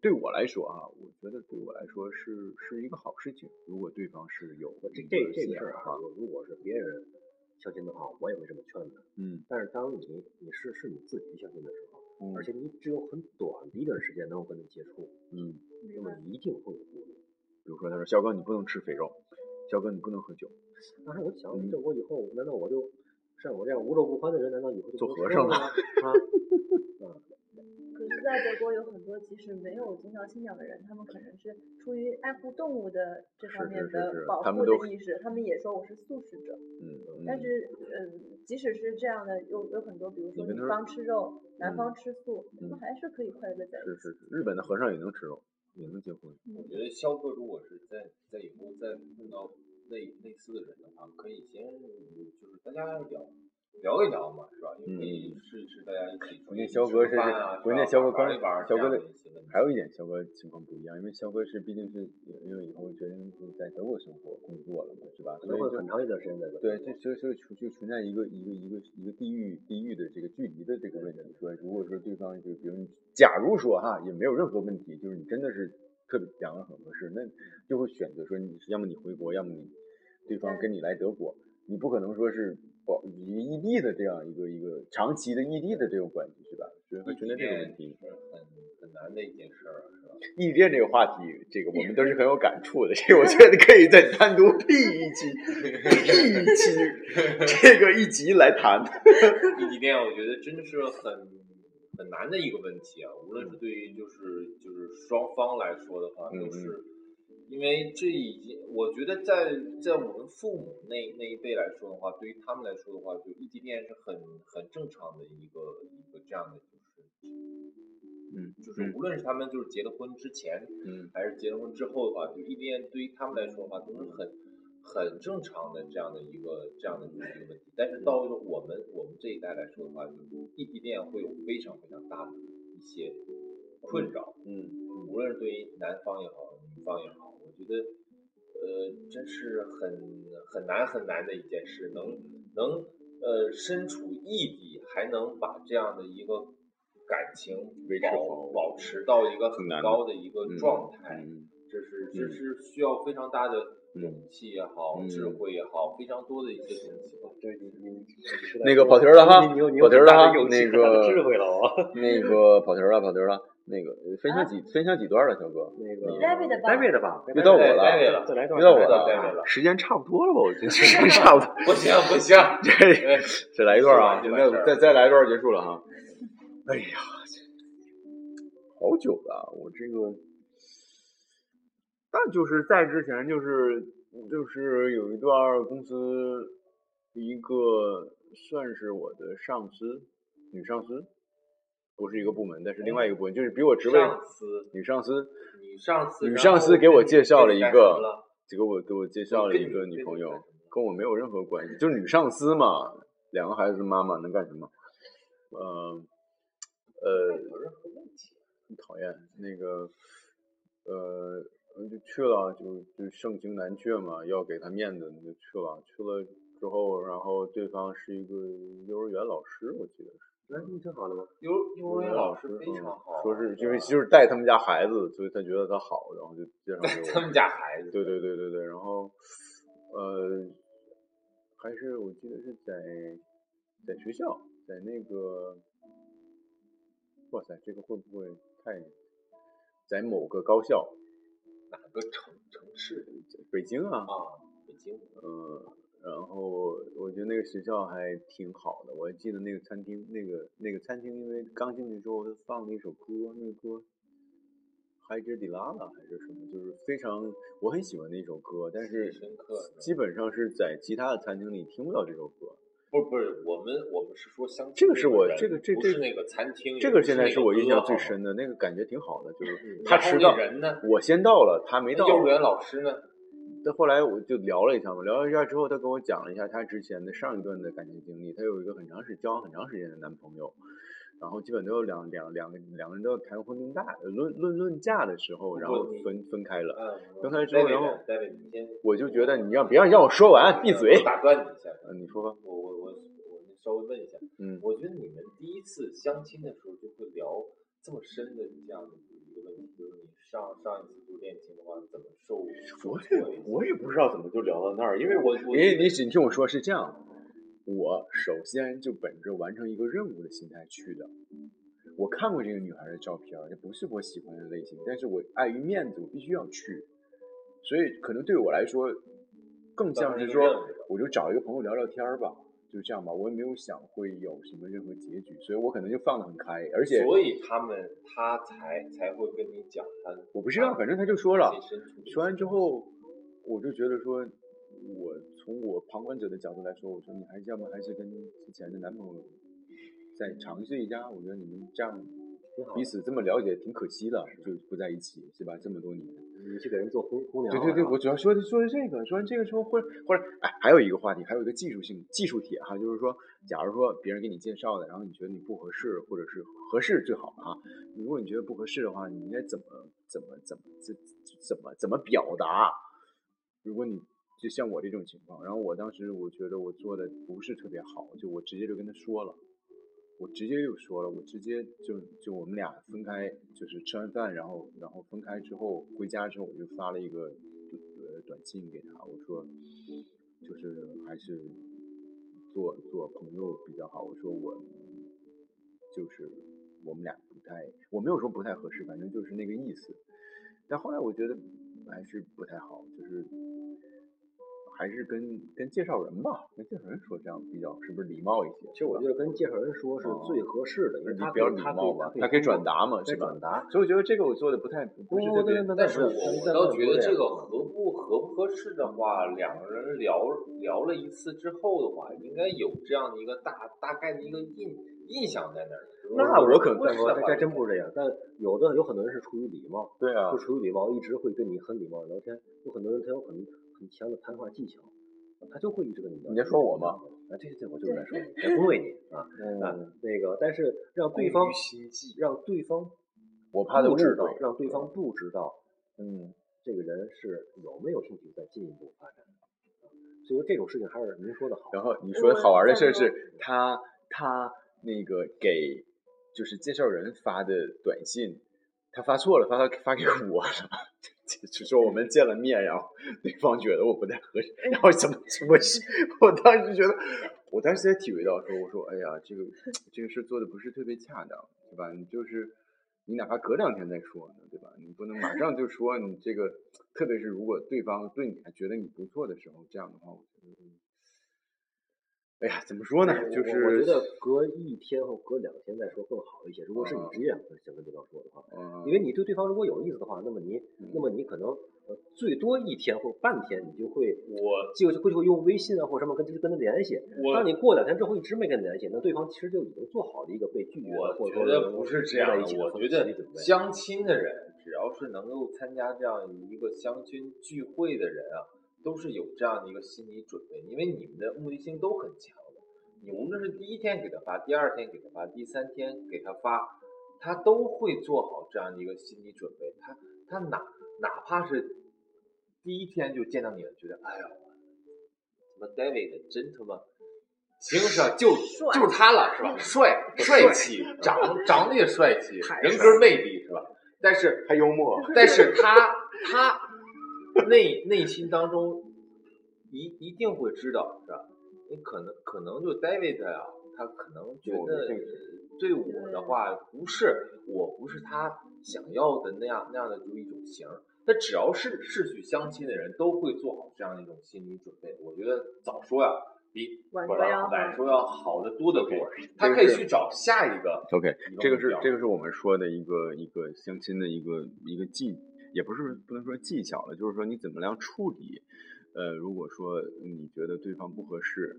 对我来说啊，我觉得对我来说是是一个好事情。如果对方是有这这这个事儿啊，如果是别人相亲的话，我也会这么劝他。嗯，但是当你你是是你自己相亲的时候，嗯而且你只有很短的一段时间能够跟他接触，嗯，那么一定会有顾虑。比如说他说肖哥你不能吃肥肉，肖哥你不能喝酒，当时我想，嗯这我以后难道我就像我这样无肉不欢的人，难道以后就做和尚了吗？啊，可是，在德国有很多即使没有宗教信仰的人，他们可能是出于爱护动物的这方面是是是的保护的意识，他们也说我是素食者。嗯，但是，嗯，即使是这样的，有有很多，比如说女方吃肉，男嗯方吃素，他嗯们还是可以快乐的在一起。是是是，日本的和尚也能吃肉，也能结婚。我觉得肖哥如果是在在以后再碰到类类似的人的话，可以先就是大家聊聊一聊嘛，是吧？也可以试一试大家一起出关去键肖哥是吃饭啊，关键是吧肖哥刚肖哥的还有一点，肖哥情况不一样，因为肖哥是毕竟是因为以后决定是在德国生活工作了嘛，是吧？可能会所以就很长一段时间在这对，这所以所以就存在一个一个一个一个地域地域的这个距离的这个问题。说如果说对方就比如你，假如说哈也没有任何问题，就是你真的是特别两个很合适，那就会选择说你要么你回国，要么你对方跟你来德国，你不可能说是保一个异地的这样一个一个长期的异地的这种关系是吧？所以会存在这个问题。是很很难的一件事儿，是吧？异地恋这个话题，这个我们都是很有感触的。这个我觉得可以再单独辟一期，辟一期 这个一集来谈。异地恋，我觉得真的是很很难的一个问题啊。无论是对于就是就是双方来说的话，嗯都是因为这已经，我觉得在在我们父母那那一辈来说的话，对于他们来说的话，就异地恋是很很正常的一个一个这样的事情嗯，就是无论是他们就是结了婚之前，嗯还是结了婚之后的话，就异地恋对于他们来说的话，都是很很正常的这样的一个这样的一个问题。但是到了我们我们这一代来说的话，就异地恋会有非常非常大的一些困扰，嗯。无论是对于男方也好，女方也好，我觉得呃真是很很难很难的一件事，能能呃身处异地还能把这样的一个感情维持保好保持到一个很高的一个嗯状态，嗯这是这嗯是需要非常大的嗯勇气也好，嗯智慧也好，非常多的一些东西对。对你你你那个跑题儿了哈跑题儿了哈很大的勇气那个智慧了啊。那个跑题儿了，跑题儿了。那个呃分享几分享几段了，小哥？那个 David 吧 David 吧，又到我了，David 了，再来一段，又到我了时间差不多了吧？我觉得时间 差不多。不行不行，这哎再来一段啊！那说完就完事儿再再来一段结束了哈。哎呀，好久了，我这个，但就是在之前就是就是有一段公司一个算是我的上司，女上司，不是一个部门，但是另外一个部门，就是比我职位上司女上司，女上司，女上司给我介绍了一个了，给我给我介绍了一个女朋友跟我没有任何关系，就是女上司嘛，两个孩子的妈妈能干什么？呃呃。很讨厌那个呃，就去了，就就盛情难却嘛，要给他面子，就去了。去了之后，然后对方是一个幼儿园老师，我记得是。那你挺好的吗？幼幼儿园老师非嗯常好，说是因为就是带他们家孩子，所以他觉得他好，然后就介绍给我。他们家孩子，对对对对对，然后呃，还是我记得是在在学校，在那个，哇塞，这个会不会太，在某个高校，哪个城城市北京啊，啊？北京。嗯，然后我觉得那个学校还挺好的，我还记得那个餐厅，那个那个餐厅，因为刚进去之后，他放了一首歌，那个歌。海之迪拉拉还是什么，就是非常我很喜欢的一首歌，但是基本上是在其他的餐厅里听不到这首歌。不是不是，我们我们是说相亲这个是我这个这这不是那个餐厅，这个现在是我印象最深的，那个感觉挺好的，就是他迟到，人呢？我先到了，他没到。幼儿园老师呢？但后来我就聊了一下嘛，聊了一下之后，她跟我讲了一下她之前的上一段的感情经历。她有一个很长时交往很长时间的男朋友，然后基本都有两两两个两个人都要谈婚论嫁，论论论嫁的时候，然后分分开了。嗯，分开之后然后我就觉得你让别让让我说完，闭嘴。打断你一下，嗯，你说吧。我我我我稍微问一下，嗯，我觉得你们第一次相亲的时候就会聊这么深的这样的一个问题，就是你上上一次做恋情的话怎么受受我也我也不知道怎么就聊到那儿，因为我我你你你听我说是这样，我首先就本着完成一个任务的心态去的。我看过这个女孩的照片，这不是我喜欢的类型，但是我碍于面子，我必须要去，所以可能对我来说，更像是说我就找一个朋友聊聊天儿吧，就这样吧，我也没有想会有什么任何结局，所以我可能就放得很开，而且所以他们他才才会跟你讲他，我不知道，反正他就说了，说完之后，我就觉得说，我从我旁观者的角度来说，我说你还是要么还是跟之前的男朋友再尝试一下，我觉得你们这样彼此这么了解挺可惜的，就不在一起是吧？这么多年，你去给人做红红娘了对对对，啊我主要说的说的这个，说完这个之后，或者或者哎，还有一个话题，还有一个技术性技术帖哈，就是说，假如说别人给你介绍的，然后你觉得你不合适，或者是合适最好哈，如果你觉得不合适的话，你应该怎么怎么怎么怎怎么怎么表达？如果你就像我这种情况，然后我当时我觉得我做的不是特别好，就我直接就跟他说了。我直接就说了，我直接就就我们俩分开，就是吃完饭，然后然后分开之后回家之后，我就发了一个呃短信给他，我说就是还是做做朋友比较好。我说我就是我们俩不太，我没有说不太合适，反正就是那个意思。但后来我觉得还是不太好，就是还是跟跟介绍人吧，跟介绍人说这样比较是不是礼貌一些？其实我觉得跟介绍人说是最合适的，因为他你比较礼貌嘛，他他可以转达嘛，是吧可以转？达。所以我觉得这个我做的不太不是特别那但是我我倒觉得这个个合不合不合适的话，两个人聊聊了一次之后的话，应该有这样的一个大大概的一个印印象在那儿。那我可但是的话这真不是这样，但有的有很多人是出于礼貌，对啊就，出于礼貌一直会跟你很礼貌的聊天，有很多人他有很很强的谈话技巧，他就会一直跟你聊。你在说我吗？啊，对对对，我就是在说你，在恭维你啊啊，嗯，那个，但是让对方让对方我怕他不知道，，让对方不知道嗯，这个人是有没有兴趣再进一步发展。所以说这种事情还是您说的好。然后你说好玩的事是他他那个给就是介绍人发的短信，他发错了，发到发给我了，就就说我们见了面，然后对方觉得我不太合适，然后怎么怎么是，我当时觉得，我当时也体会到说，我说哎呀，这个这个事做的不是特别恰当，对吧？你就是你哪怕隔两天再说呢，对吧？你不能马上就说你这个，特别是如果对方对你还觉得你不错的时候，这样的话，我觉得。哎呀，怎么说呢？就是我觉得隔一天或隔两天再说更好一些。如果是你啊直接想跟对方说的话，嗯，因为你对对方如果有意思的话，那么你那么你可能呃最多一天或半天，你就会我就会就会用微信啊或什么跟跟他联系。我当你过两天之后一直没跟他联系，那对方其实就已经做好了一个被拒绝或者说觉得不是这样的，我觉得相亲的人，只要是能够参加这样一个相亲聚会的人啊，都是有这样的一个心理准备，因为你们的目的性都很强的。你无论是第一天给他发，第二天给他发，第三天给他发，他都会做好这样的一个心理准备。他他哪哪怕是第一天就见到你了，觉得哎呀，什么 David 真他妈行是吧？就就是他了是吧？帅 帅气，长长得也帅气，人格魅力是吧？但是还幽默，但是他他内内心当中一一定会知道是吧？你可能可能就 David 啊、他可能觉得对我的话不是我不是他想要的那样那样的就一种型儿。那只要是是去相亲的人，都会做好这样的一种心理准备。我觉得早说呀，比晚晚说要好晚说要好得多得多。他可以去找下一个 OK，个这个是这个是我们说的一个一个相亲的一个一个技，也不是不能说技巧了，就是说你怎么样处理。呃，如果说你觉得对方不合适，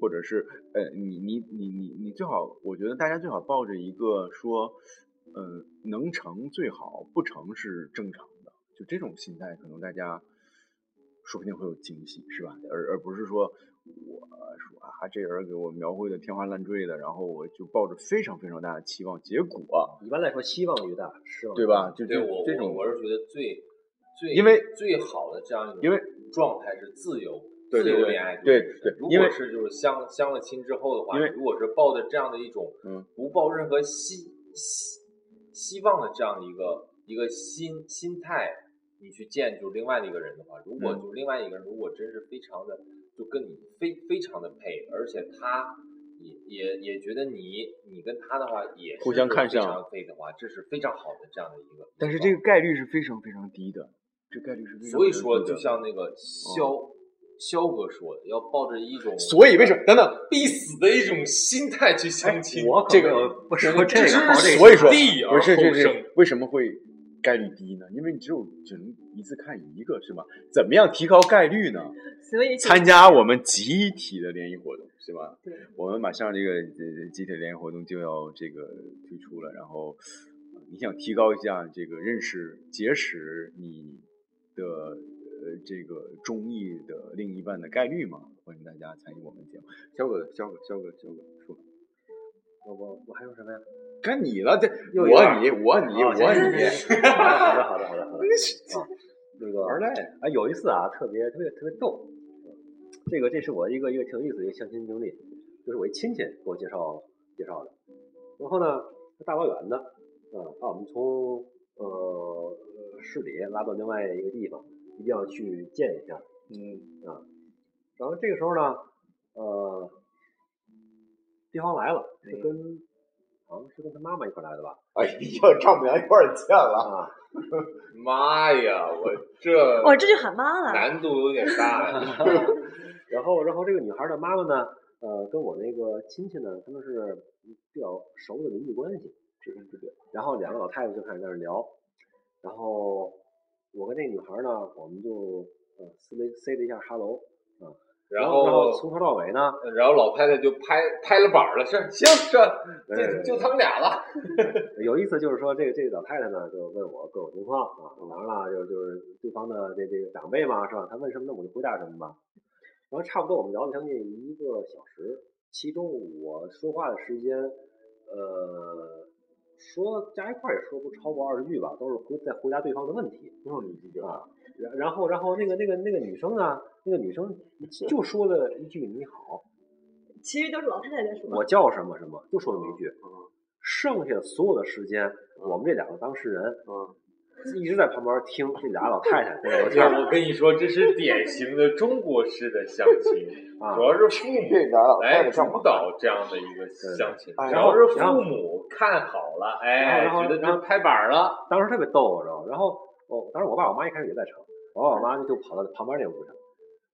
或者是呃，你你你你你最好，我觉得大家最好抱着一个说，呃，能成最好，不成是正常的，就这种心态，可能大家说不定会有惊喜，是吧？而而不是说我说啊，这人给我描绘的天花乱坠的，然后我就抱着非常非常大的期望，结果一般来说希望越大，失望对吧？就对我我这种我是觉得最最因为最好的这样一种因为状态是自由对对对自由恋爱对对如果是就是相相了亲之后的话，因为如果是抱着这样的一种嗯不抱任何希希希望的这样的一个一个心心态，你去见就另外的一个人的话，如果嗯就另外一个人如果真是非常的就跟你非非常的配，而且他。也也也觉得你你跟他的话也互相看上常配的话，这是非常好的这样的一个。但是这个概率是非常非常低的，这概率是非常所以说，就像那个肖、肖哥说的，要抱着一种所以为什么等等？必死的一种心态去相亲。我这个不说这个，这是保这个所以说不是这是为什么会概率低呢？因为你只有只能一次看一个，是吧？怎么样提高概率呢？所以参加我们集体的联谊活动，是吧？对，我们马上这个呃集体联谊活动就要这个推出了，然后呃你想提高一下这个认识、结识你的呃这个中意的另一半的概率嘛？欢迎大家参与我们节目。肖哥，肖哥，肖哥，肖哥，说，我我我还有什么呀？该你了，这我你我你啊我你，好的好的好的好的。那 个玩赖。啊，有一次啊，特别特别特别逗，这个这是我一个一个挺有意思的一个相亲经历，就是我一亲戚给我介绍介绍的，然后呢，他大老远的，啊，把我们从呃市里拉到另外一个地方，一定要去见一下，嗯啊，然后这个时候呢，呃，对方来了，是跟好像是跟他妈妈一块来的吧，哎呀，丈母娘一块儿见了，啊，妈呀，我这我 这就喊妈了。难度有点大呀。然后，然后这个女孩的妈妈呢，呃，跟我那个亲戚呢，他们是比较熟的邻居关系，知根知底。然后两个老太太就开始在那聊，然后我跟那女孩呢，我们就呃塞了塞了一下哈喽，啊，然后从头到尾呢，然后老太太就拍拍了板儿了，是行是，这就就他们俩了。有意思就是说，这个这个老太太呢，就问我各种情况啊，当然了，就就是对方的这这个长辈嘛，是吧？他问什么，那我就回答什么吧。然后差不多我们聊了将近一个小时，其中我说话的时间，呃，说加一块儿也说不超过二十句吧，都是回在回答对方的问题。就是你这啊，然然后然后那个那个那个女生呢，那个女生就说了一句你好，其实都是老太太在说。我叫什么什么，就说那么一句。剩下所有的时间，我们这两个当事人，嗯，一直在旁边听这俩老太太在聊天我跟你说，这是典型的中国式的相亲，啊主。要是父母这俩老太来主导这样的一个相亲，主要是父母看好了，哎，觉得这拍板了，当时特别逗，知道吗？然后我当时我爸我妈一开始也在场，我爸我妈就跑到旁边那屋去了。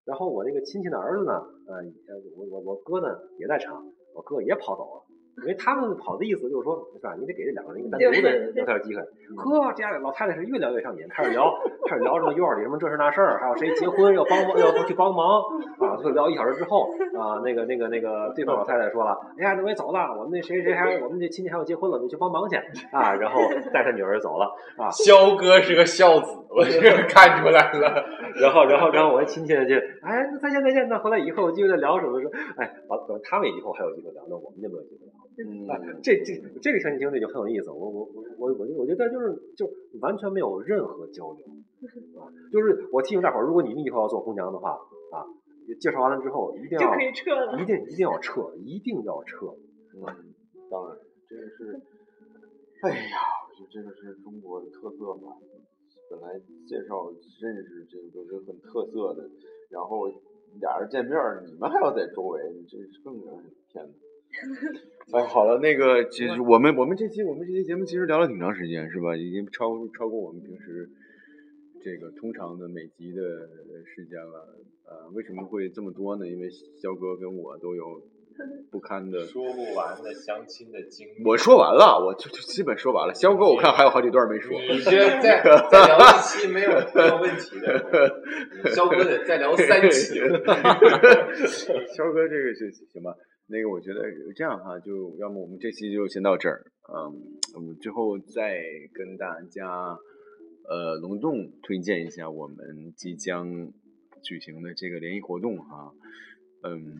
然后我那个亲戚的儿子呢，呃，呃我我我哥呢也在场，我哥也跑走了。因为他们跑的意思就是说，是吧？你得给这两个人一个单独的聊天机会。呵，这家老太太是越聊越上瘾，开始聊，开始聊什么院里什么这事那事儿，还有谁结婚要帮忙要去帮忙啊。就聊一小时之后啊，那个那个那个对方老太太说了，哎呀，那我也走了，我们那谁谁还我们这亲戚还要结婚了，你去帮忙去啊。然后带他女儿走了啊。肖哥是个孝子，我这个 看出来了。然后，然后，然后我一亲戚就，哎，那再见再见。那回来以后继续再聊什么说，哎，完了，等他们以后还有机会聊，那我们就没有机会聊。哎，这这这个相亲经历就很有意思。我我我我我觉得就是就完全没有任何交流啊，就是我提醒大伙儿，如果你们以后要做红娘的话啊，介绍完了之后一定要就可以撤了。一定一定要撤，一定要撤。嗯，当然，这个是，哎呀，我觉得这个是中国的特色吧。本来介绍认识这个都是很特色的，然后俩人见面，你们还要在周围，你这是更让人天呐。哎，好了，那个其实我们我们这期我们这期节目其实聊了挺长时间，是吧？已经超超过我们平时这个通常的每集的时间了。呃，为什么会这么多呢？因为肖哥跟我都有不堪的说不完的相亲的经历，我说完了，我就就基本说完了。肖哥，我看还有好几段没说。你这再再聊一期没有没有问题的，肖哥得再聊三期。肖哥，这个是行吧？那个，我觉得这样哈，就要么我们这期就先到这儿，嗯，我们之后再跟大家呃隆重推荐一下我们即将举行的这个联谊活动哈，嗯，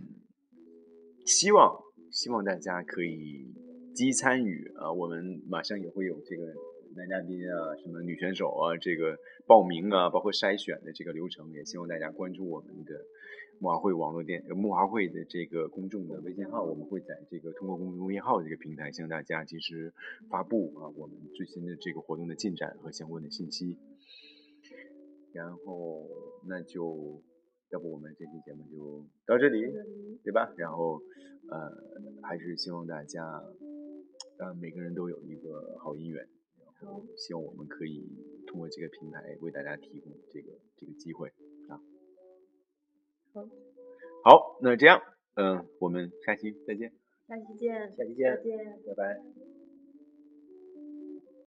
希望希望大家可以积极参与啊，我们马上也会有这个男嘉宾啊，什么女选手啊，这个报名啊，包括筛选的这个流程，也希望大家关注我们的木华会网络电木华会的这个公众的微信号，我们会在这个通过公众微信号这个平台向大家及时发布啊我们最新的这个活动的进展和相关的信息。然后那就要不我们这期节目就到这里，对吧？然后呃还是希望大家呃每个人都有一个好姻缘。然后希望我们可以通过这个平台为大家提供这个这个机会啊。好，好，那这样，嗯、我们下期再见。下期见，下期见再见。拜拜。